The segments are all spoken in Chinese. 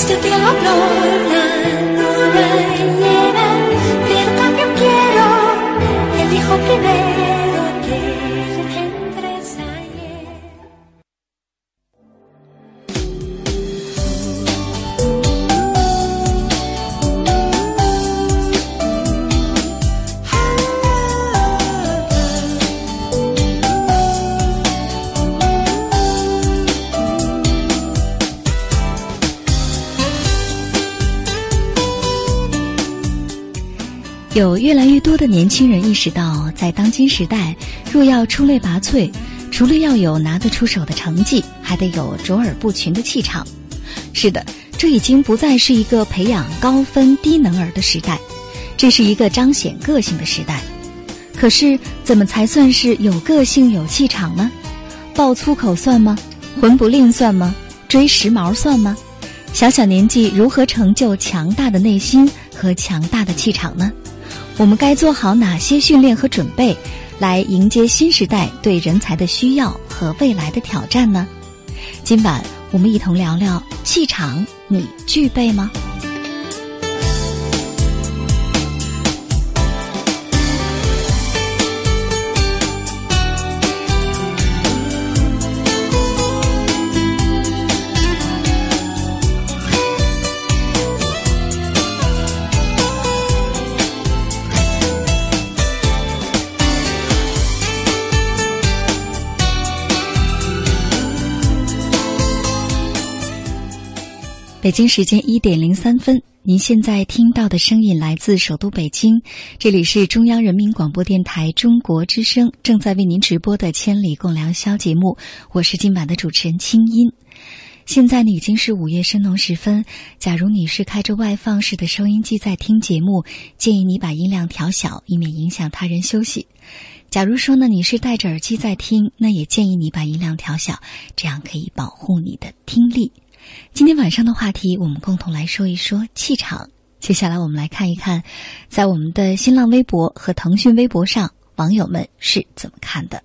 este cielo flor la luna llena, pero también quiero el hijo primero. 有越来越多的年轻人意识到，在当今时代，若要出类拔萃，除了要有拿得出手的成绩，还得有卓尔不群的气场。是的，这已经不再是一个培养高分低能儿的时代，这是一个彰显个性的时代。可是，怎么才算是有个性、有气场呢？爆粗口算吗？混不吝算吗？追时髦算吗？小小年纪如何成就强大的内心和强大的气场呢？我们该做好哪些训练和准备，来迎接新时代对人才的需要和未来的挑战呢？今晚我们一同聊聊气场，你具备吗？北京时间一点零三分，您现在听到的声音来自首都北京，这里是中央人民广播电台中国之声正在为您直播的《千里共良宵》节目，我是今晚的主持人清音。现在呢已经是午夜深浓时分，假如你是开着外放式的收音机在听节目，建议你把音量调小，以免影响他人休息。假如说呢你是戴着耳机在听，那也建议你把音量调小，这样可以保护你的听力。今天晚上的话题，我们共同来说一说气场。接下来，我们来看一看，在我们的新浪微博和腾讯微博上，网友们是怎么看的。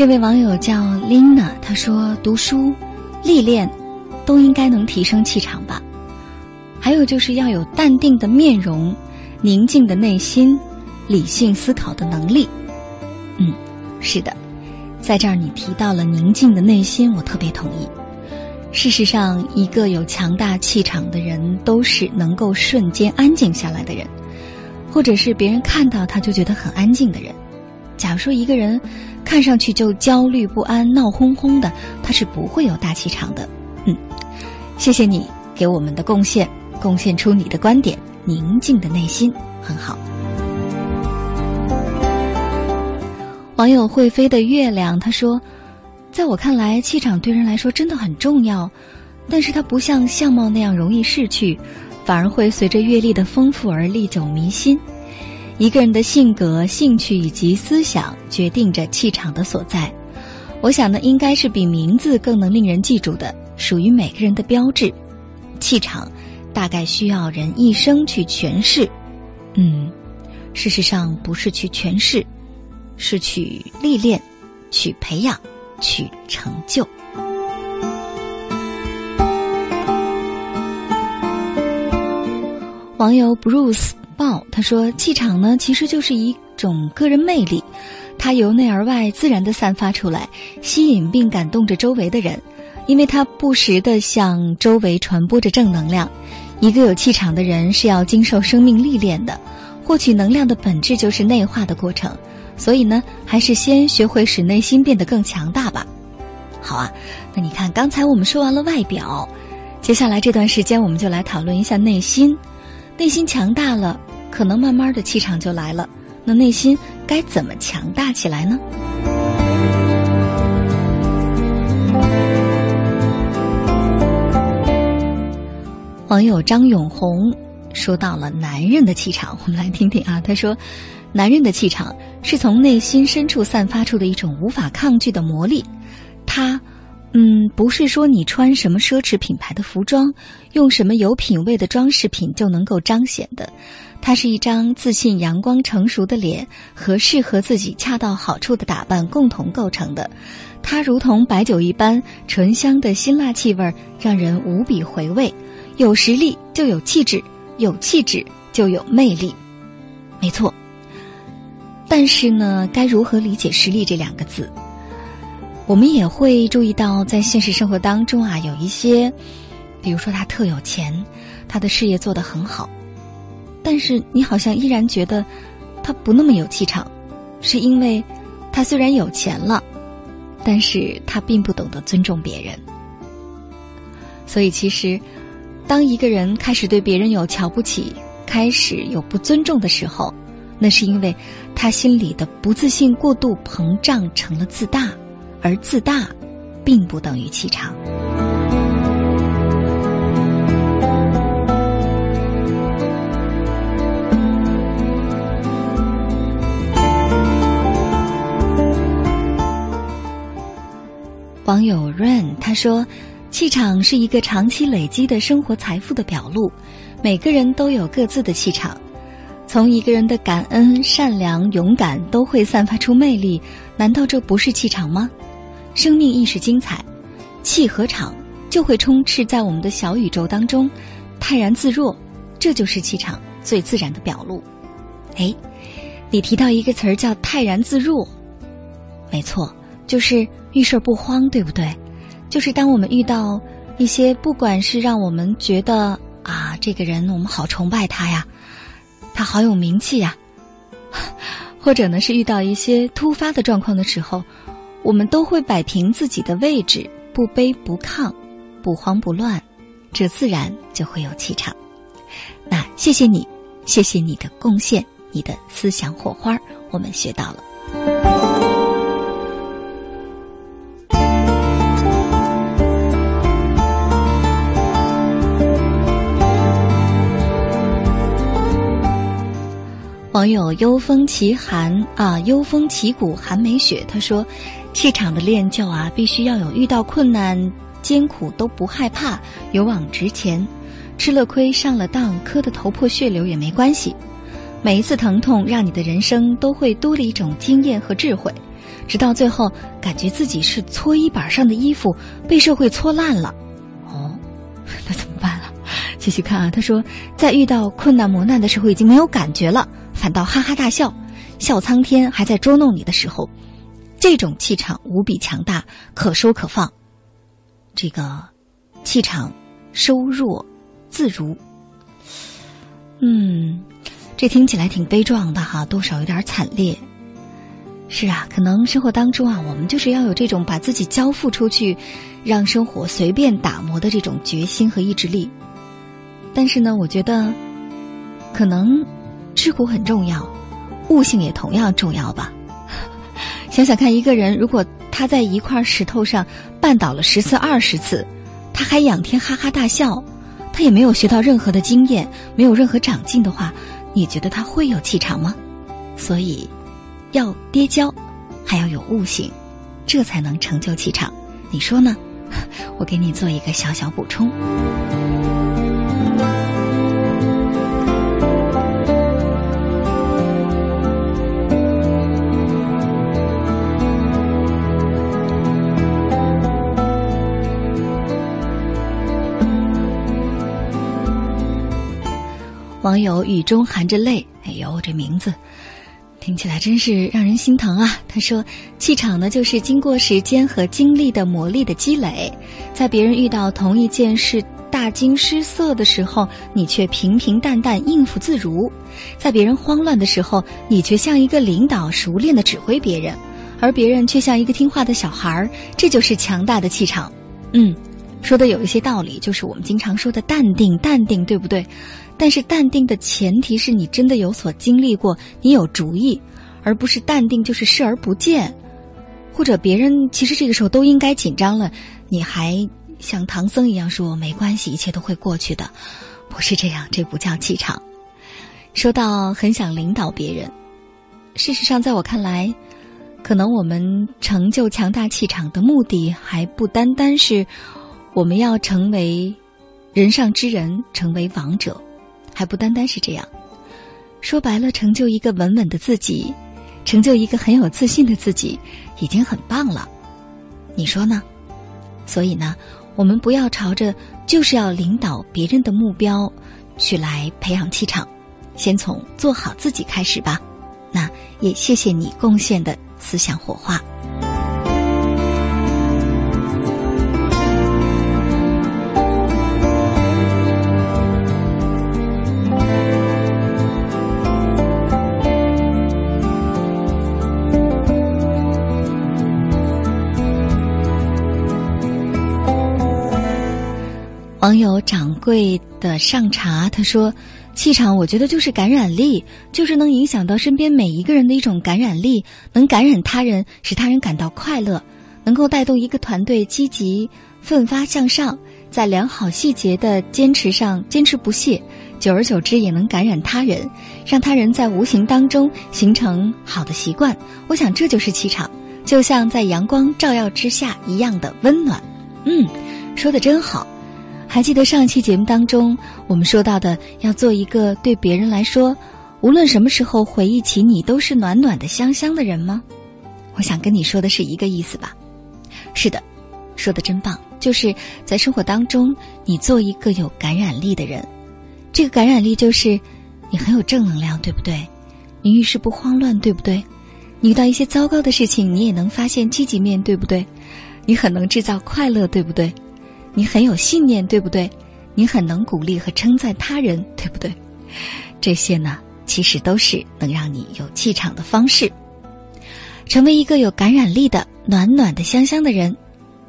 这位网友叫 Lina，他说：“读书、历练，都应该能提升气场吧。还有就是要有淡定的面容、宁静的内心、理性思考的能力。”嗯，是的，在这儿你提到了宁静的内心，我特别同意。事实上，一个有强大气场的人，都是能够瞬间安静下来的人，或者是别人看到他就觉得很安静的人。假如说一个人看上去就焦虑不安、闹哄哄的，他是不会有大气场的。嗯，谢谢你给我们的贡献，贡献出你的观点，宁静的内心很好。网友会飞的月亮他说：“在我看来，气场对人来说真的很重要。但是它不像相貌那样容易逝去，反而会随着阅历的丰富而历久弥新。一个人的性格、兴趣以及思想，决定着气场的所在。我想呢，应该是比名字更能令人记住的，属于每个人的标志。气场，大概需要人一生去诠释。嗯，事实上不是去诠释，是去历练、去培养、去成就。网友 Bruce。报他说：“气场呢，其实就是一种个人魅力，它由内而外自然的散发出来，吸引并感动着周围的人，因为它不时的向周围传播着正能量。一个有气场的人是要经受生命历练的，获取能量的本质就是内化的过程，所以呢，还是先学会使内心变得更强大吧。好啊，那你看，刚才我们说完了外表，接下来这段时间我们就来讨论一下内心，内心强大了。”可能慢慢的气场就来了，那内心该怎么强大起来呢？网友张永红说到了男人的气场，我们来听听啊。他说，男人的气场是从内心深处散发出的一种无法抗拒的魔力，他。嗯，不是说你穿什么奢侈品牌的服装，用什么有品位的装饰品就能够彰显的。它是一张自信、阳光、成熟的脸和适合自己恰到好处的打扮共同构成的。它如同白酒一般醇香的辛辣气味，让人无比回味。有实力就有气质，有气质就有魅力。没错。但是呢，该如何理解“实力”这两个字？我们也会注意到，在现实生活当中啊，有一些，比如说他特有钱，他的事业做得很好，但是你好像依然觉得他不那么有气场，是因为他虽然有钱了，但是他并不懂得尊重别人。所以，其实当一个人开始对别人有瞧不起，开始有不尊重的时候，那是因为他心里的不自信过度膨胀成了自大。而自大，并不等于气场。网友 Rain 他说：“气场是一个长期累积的生活财富的表露，每个人都有各自的气场。从一个人的感恩、善良、勇敢，都会散发出魅力。难道这不是气场吗？”生命亦是精彩，气和场就会充斥在我们的小宇宙当中，泰然自若，这就是气场最自然的表露。哎，你提到一个词儿叫泰然自若，没错，就是遇事不慌，对不对？就是当我们遇到一些，不管是让我们觉得啊，这个人我们好崇拜他呀，他好有名气呀，或者呢是遇到一些突发的状况的时候。我们都会摆平自己的位置，不卑不亢，不慌不乱，这自然就会有气场。那谢谢你，谢谢你的贡献，你的思想火花，我们学到了。网友幽风奇寒啊，幽风奇骨寒梅雪，他说：“气场的练就啊，必须要有遇到困难艰苦都不害怕，勇往直前，吃了亏上了当，磕得头破血流也没关系。每一次疼痛，让你的人生都会多了一种经验和智慧，直到最后，感觉自己是搓衣板上的衣服被社会搓烂了。哦，那怎么办了？继续看啊，他说，在遇到困难磨难的时候，已经没有感觉了。”反倒哈哈大笑，笑苍天还在捉弄你的时候，这种气场无比强大，可收可放。这个气场收弱自如。嗯，这听起来挺悲壮的哈，多少有点惨烈。是啊，可能生活当中啊，我们就是要有这种把自己交付出去，让生活随便打磨的这种决心和意志力。但是呢，我觉得可能。吃苦很重要，悟性也同样重要吧。想想看，一个人如果他在一块石头上绊倒了十次、二十次，他。还仰天哈哈大笑，他也没有学到任何的经验，没有任何长进的话，你觉得他会有气场吗？所以，要跌跤，还要有悟性，这才能成就气场。你说呢？我给你做一个小小补充。网友雨中含着泪，哎呦，这名字听起来真是让人心疼啊！他说：“气场呢，就是经过时间和经历的磨砺的积累，在别人遇到同一件事大惊失色的时候，你却平平淡淡应付自如；在别人慌乱的时候，你却像一个领导熟练的指挥别人，而别人却像一个听话的小孩儿。这就是强大的气场。”嗯，说的有一些道理，就是我们经常说的淡定，淡定，对不对？但是淡定的前提是你真的有所经历过，你有主意，而不是淡定就是视而不见，或者别人其实这个时候都应该紧张了，你还像唐僧一样说没关系，一切都会过去的，不是这样，这不叫气场。说到很想领导别人，事实上在我看来，可能我们成就强大气场的目的还不单单是我们要成为人上之人，成为王者。还不单单是这样，说白了，成就一个稳稳的自己，成就一个很有自信的自己，已经很棒了。你说呢？所以呢，我们不要朝着就是要领导别人的目标去来培养气场，先从做好自己开始吧。那也谢谢你贡献的思想火花。友掌柜的上茶，他说：“气场，我觉得就是感染力，就是能影响到身边每一个人的一种感染力，能感染他人，使他人感到快乐，能够带动一个团队积极奋发向上，在良好细节的坚持上坚持不懈，久而久之也能感染他人，让他人在无形当中形成好的习惯。我想这就是气场，就像在阳光照耀之下一样的温暖。”嗯，说的真好。还记得上期节目当中，我们说到的要做一个对别人来说，无论什么时候回忆起你都是暖暖的、香香的人吗？我想跟你说的是一个意思吧。是的，说的真棒，就是在生活当中，你做一个有感染力的人。这个感染力就是你很有正能量，对不对？你遇事不慌乱，对不对？你遇到一些糟糕的事情，你也能发现积极面，对不对？你很能制造快乐，对不对？你很有信念，对不对？你很能鼓励和称赞他人，对不对？这些呢，其实都是能让你有气场的方式。成为一个有感染力的、暖暖的、香香的人，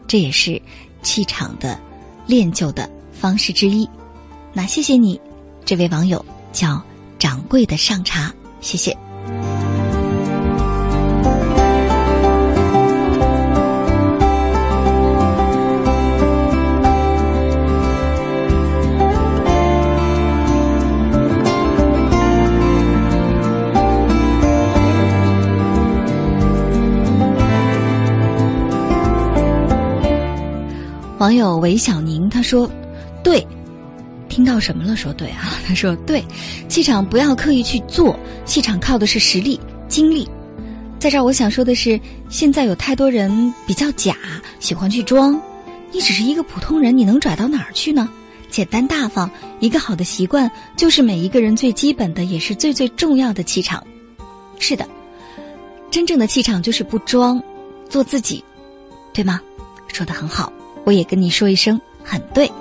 这也是气场的练就的方式之一。那谢谢你，这位网友叫掌柜的上茶，谢谢。网友韦小宁他说：“对，听到什么了？说对啊。他说对，气场不要刻意去做，气场靠的是实力、精力。在这儿，我想说的是，现在有太多人比较假，喜欢去装。你只是一个普通人，你能拽到哪儿去呢？简单大方，一个好的习惯，就是每一个人最基本的，也是最最重要的气场。是的，真正的气场就是不装，做自己，对吗？说的很好。”我也跟你说一声，很对。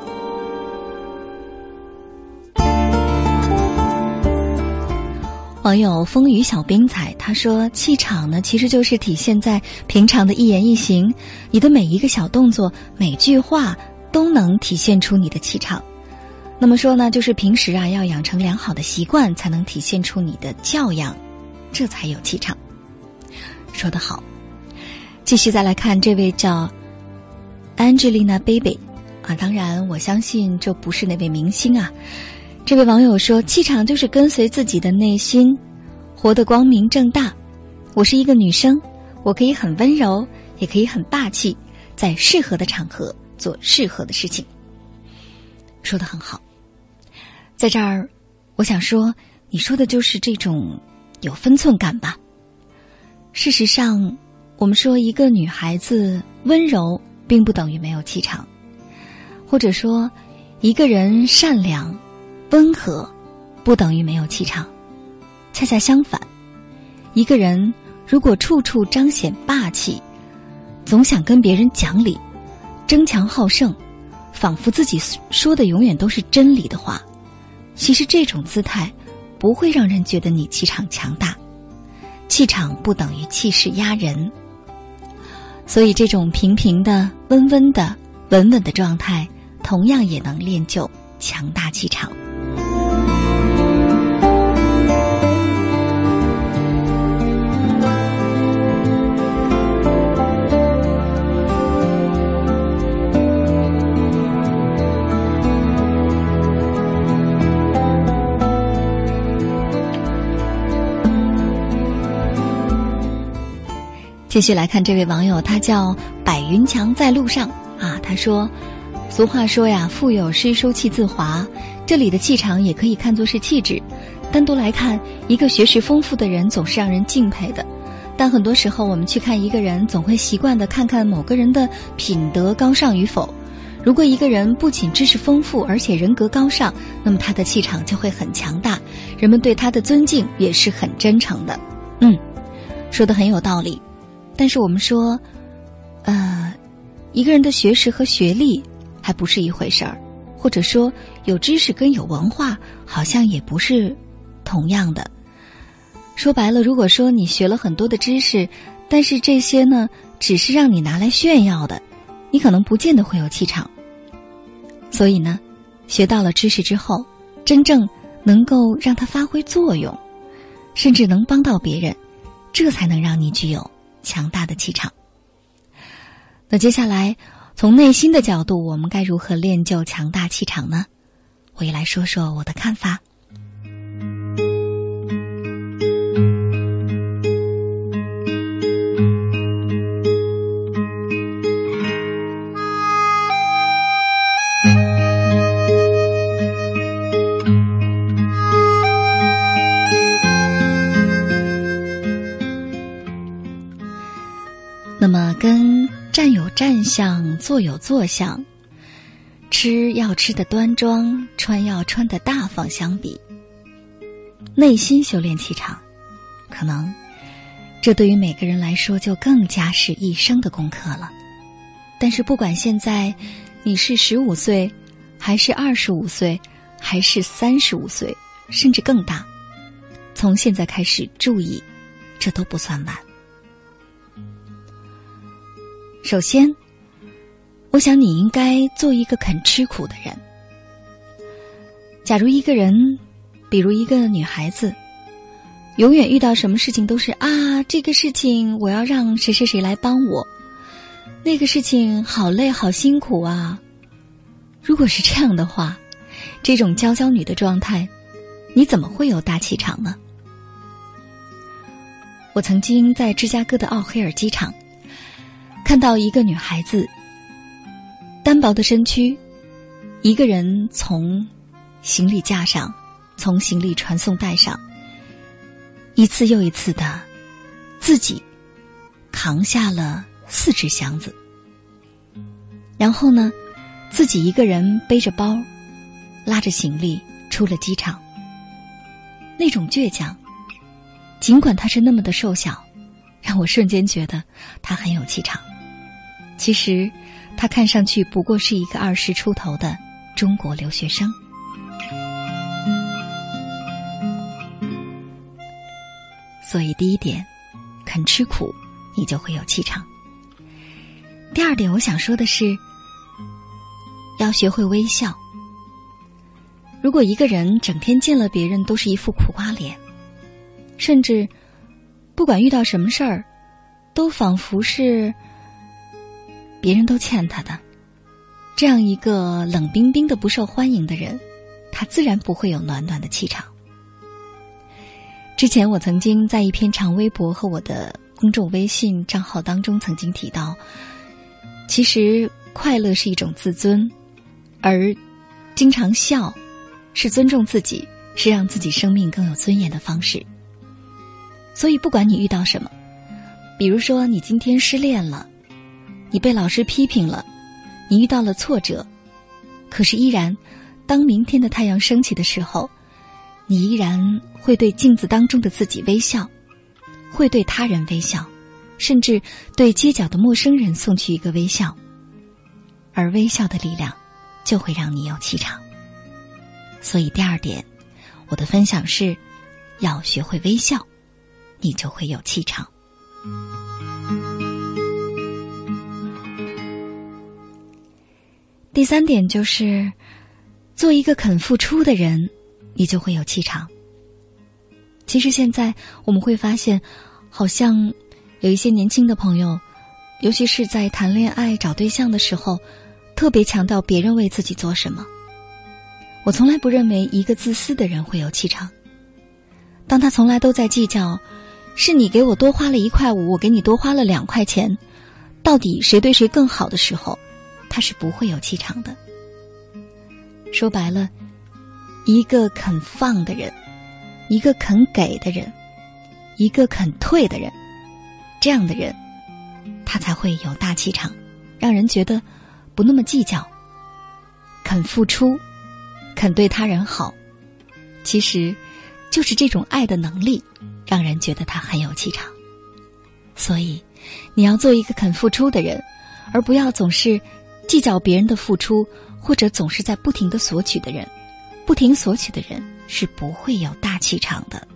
网友风雨小冰彩他说：“气场呢，其实就是体现在平常的一言一行，你的每一个小动作、每句话都能体现出你的气场。那么说呢，就是平时啊，要养成良好的习惯，才能体现出你的教养，这才有气场。”说得好。继续再来看这位叫。Angelina Baby，啊！当然，我相信这不是那位明星啊。这位网友说：“气场就是跟随自己的内心，活得光明正大。我是一个女生，我可以很温柔，也可以很霸气，在适合的场合做适合的事情。”说的很好。在这儿，我想说，你说的就是这种有分寸感吧。事实上，我们说一个女孩子温柔，并不等于没有气场；或者说，一个人善良、温和，不等于没有气场。恰恰相反，一个人如果处处彰显霸气，总想跟别人讲理，争强好胜，仿佛自己说的永远都是真理的话，其实这种姿态不会让人觉得你气场强大。气场不等于气势压人，所以这种平平的、温温的、稳稳的状态，同样也能练就强大气场。继续来看这位网友，他叫百云强在路上啊。他说：“俗话说呀，腹有诗书气自华。这里的气场也可以看作是气质。单独来看，一个学识丰富的人总是让人敬佩的。但很多时候，我们去看一个人，总会习惯的看看某个人的品德高尚与否。如果一个人不仅知识丰富，而且人格高尚，那么他的气场就会很强大，人们对他的尊敬也是很真诚的。嗯，说的很有道理。”但是我们说，呃，一个人的学识和学历还不是一回事儿，或者说有知识跟有文化好像也不是同样的。说白了，如果说你学了很多的知识，但是这些呢只是让你拿来炫耀的，你可能不见得会有气场。所以呢，学到了知识之后，真正能够让它发挥作用，甚至能帮到别人，这才能让你具有。强大的气场。那接下来，从内心的角度，我们该如何练就强大气场呢？我也来说说我的看法。坐有坐相，吃要吃的端庄，穿要穿的大方相比，内心修炼气场，可能这对于每个人来说就更加是一生的功课了。但是，不管现在你是十五岁，还是二十五岁，还是三十五岁，甚至更大，从现在开始注意，这都不算晚。首先，我想你应该做一个肯吃苦的人。假如一个人，比如一个女孩子，永远遇到什么事情都是啊，这个事情我要让谁谁谁来帮我，那个事情好累好辛苦啊。如果是这样的话，这种娇娇女的状态，你怎么会有大气场呢？我曾经在芝加哥的奥黑尔机场。看到一个女孩子，单薄的身躯，一个人从行李架上，从行李传送带上，一次又一次的自己扛下了四只箱子，然后呢，自己一个人背着包，拉着行李出了机场。那种倔强，尽管他是那么的瘦小，让我瞬间觉得他很有气场。其实，他看上去不过是一个二十出头的中国留学生。所以，第一点，肯吃苦，你就会有气场。第二点，我想说的是，要学会微笑。如果一个人整天见了别人都是一副苦瓜脸，甚至不管遇到什么事儿，都仿佛是。别人都欠他的，这样一个冷冰冰的、不受欢迎的人，他自然不会有暖暖的气场。之前我曾经在一篇长微博和我的公众微信账号当中曾经提到，其实快乐是一种自尊，而经常笑是尊重自己，是让自己生命更有尊严的方式。所以，不管你遇到什么，比如说你今天失恋了，你被老师批评了。你遇到了挫折，可是依然，当明天的太阳升起的时候，你依然会对镜子当中的自己微笑，会对他人微笑，甚至对街角的陌生人送去一个微笑。而微笑的力量，就会让你有气场。所以第二点，我的分享是，要学会微笑，你就会有气场。第三点就是，做一个肯付出的人，你就会有气场。其实现在我们会发现，好像有一些年轻的朋友，尤其是在谈恋爱、找对象的时候，特别强调别人为自己做什么。我从来不认为一个自私的人会有气场。当他从来都在计较，是你给我多花了一块五，我给你多花了两块钱，到底谁对谁更好的时候。他是不会有气场的。说白了，一个肯放的人，一个肯给的人，一个肯退的人，这样的人，他才会有大气场，让人觉得不那么计较，肯付出，肯对他人好。其实，就是这种爱的能力，让人觉得他很有气场。所以，你要做一个肯付出的人，而不要总是。计较别人的付出，或者总是在不停的索取的人，不停索取的人是不会有大气场的。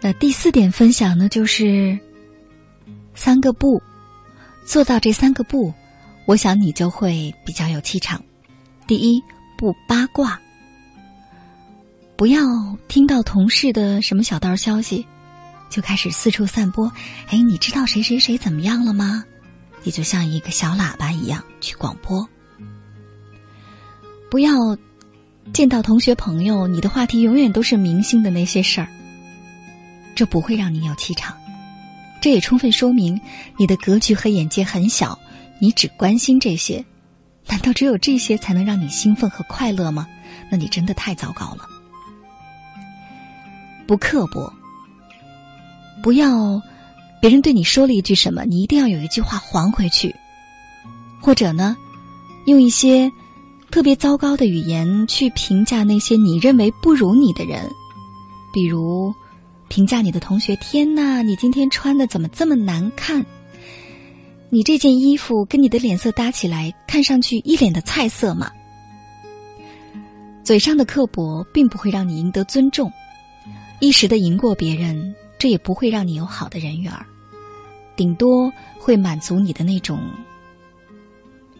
那第四点分享呢，就是三个不，做到这三个不，我想你就会比较有气场。第一，不八卦。不要听到同事的什么小道消息，就开始四处散播。哎，你知道谁谁谁怎么样了吗？也就像一个小喇叭一样去广播。不要见到同学朋友，你的话题永远都是明星的那些事儿，这不会让你有气场。这也充分说明你的格局和眼界很小，你只关心这些。难道只有这些才能让你兴奋和快乐吗？那你真的太糟糕了。不刻薄，不要别人对你说了一句什么，你一定要有一句话还回去，或者呢，用一些特别糟糕的语言去评价那些你认为不如你的人，比如评价你的同学：“天哪，你今天穿的怎么这么难看？你这件衣服跟你的脸色搭起来，看上去一脸的菜色嘛。”嘴上的刻薄并不会让你赢得尊重。一时的赢过别人，这也不会让你有好的人缘儿，顶多会满足你的那种，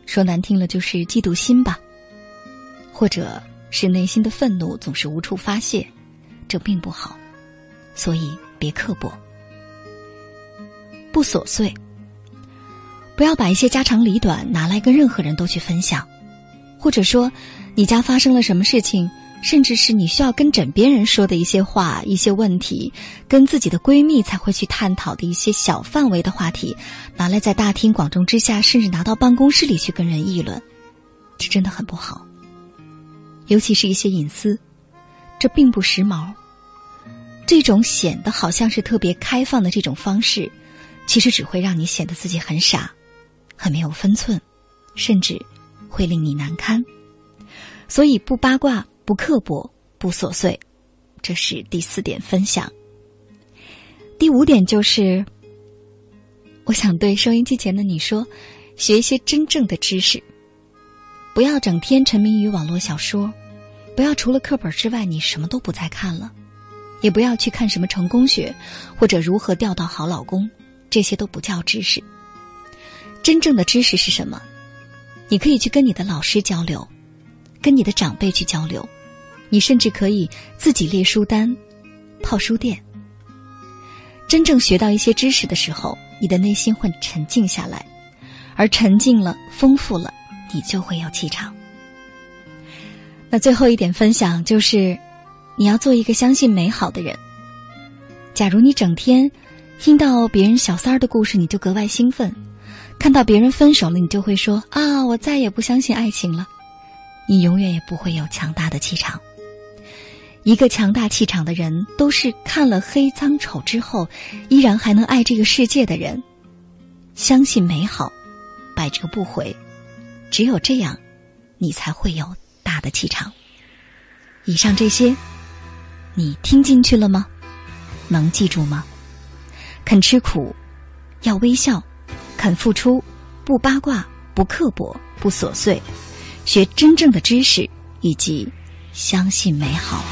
说难听了就是嫉妒心吧，或者是内心的愤怒总是无处发泄，这并不好，所以别刻薄，不琐碎，不要把一些家长里短拿来跟任何人都去分享，或者说你家发生了什么事情。甚至是你需要跟枕边人说的一些话、一些问题，跟自己的闺蜜才会去探讨的一些小范围的话题，拿来在大庭广众之下，甚至拿到办公室里去跟人议论，这真的很不好。尤其是一些隐私，这并不时髦。这种显得好像是特别开放的这种方式，其实只会让你显得自己很傻，很没有分寸，甚至会令你难堪。所以不八卦。不刻薄，不琐碎，这是第四点分享。第五点就是，我想对收音机前的你说，学一些真正的知识，不要整天沉迷于网络小说，不要除了课本之外你什么都不再看了，也不要去看什么成功学或者如何钓到好老公，这些都不叫知识。真正的知识是什么？你可以去跟你的老师交流，跟你的长辈去交流。你甚至可以自己列书单，泡书店。真正学到一些知识的时候，你的内心会沉静下来，而沉静了、丰富了，你就会有气场。那最后一点分享就是，你要做一个相信美好的人。假如你整天听到别人小三儿的故事，你就格外兴奋；看到别人分手了，你就会说啊，我再也不相信爱情了。你永远也不会有强大的气场。一个强大气场的人，都是看了黑脏丑之后，依然还能爱这个世界的人。相信美好，百折不回。只有这样，你才会有大的气场。以上这些，你听进去了吗？能记住吗？肯吃苦，要微笑，肯付出，不八卦，不刻薄，不琐碎，学真正的知识，以及相信美好。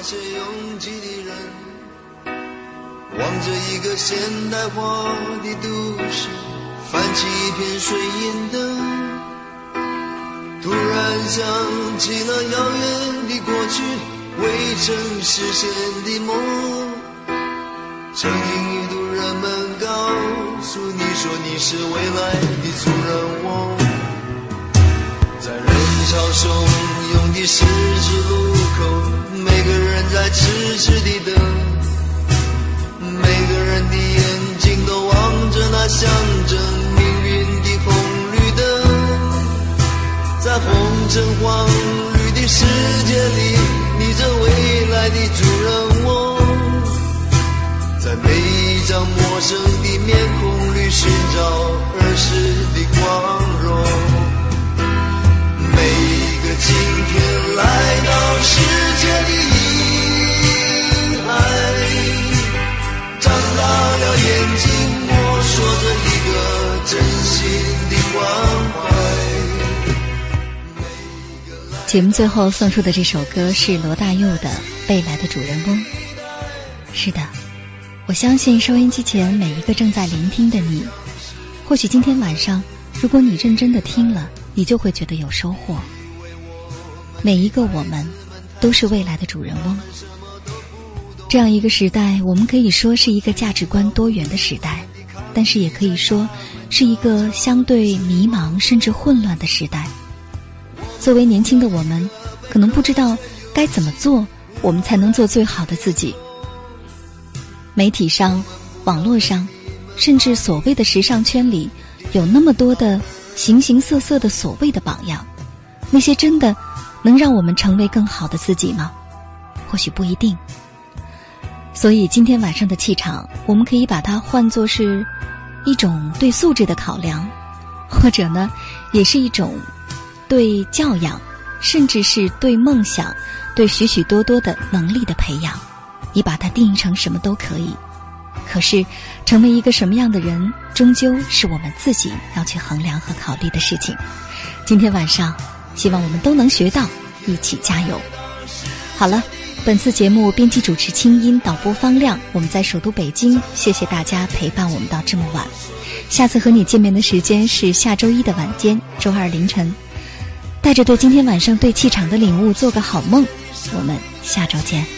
那些拥挤的人望着一个现代化的都市，泛起一片水银灯。突然想起了遥远的过去，未曾实现的梦。曾经一度人们告诉你说你是未来的主人翁，在人潮汹涌的十字路口，每个人在痴痴地等。每个人的眼睛都望着那象征命运的红绿灯，在红橙黄绿的世界里，你这未来的主人翁，在每一张陌生的面孔里寻找儿时的光。节目最后送出的这首歌是罗大佑的《未来的主人翁》。是的，我相信收音机前每一个正在聆听的你，或许今天晚上，如果你认真的听了，你就会觉得有收获。每一个我们，都是未来的主人翁。这样一个时代，我们可以说是一个价值观多元的时代，但是也可以说是一个相对迷茫甚至混乱的时代。作为年轻的我们，可能不知道该怎么做，我们才能做最好的自己。媒体上、网络上，甚至所谓的时尚圈里，有那么多的形形色色的所谓的榜样，那些真的能让我们成为更好的自己吗？或许不一定。所以今天晚上的气场，我们可以把它换作是一种对素质的考量，或者呢，也是一种对教养，甚至是对梦想、对许许多多的能力的培养。你把它定义成什么都可以。可是，成为一个什么样的人，终究是我们自己要去衡量和考虑的事情。今天晚上，希望我们都能学到，一起加油。好了。本次节目编辑主持清音，导播方亮。我们在首都北京，谢谢大家陪伴我们到这么晚。下次和你见面的时间是下周一的晚间，周二凌晨。带着对今天晚上对气场的领悟，做个好梦。我们下周见。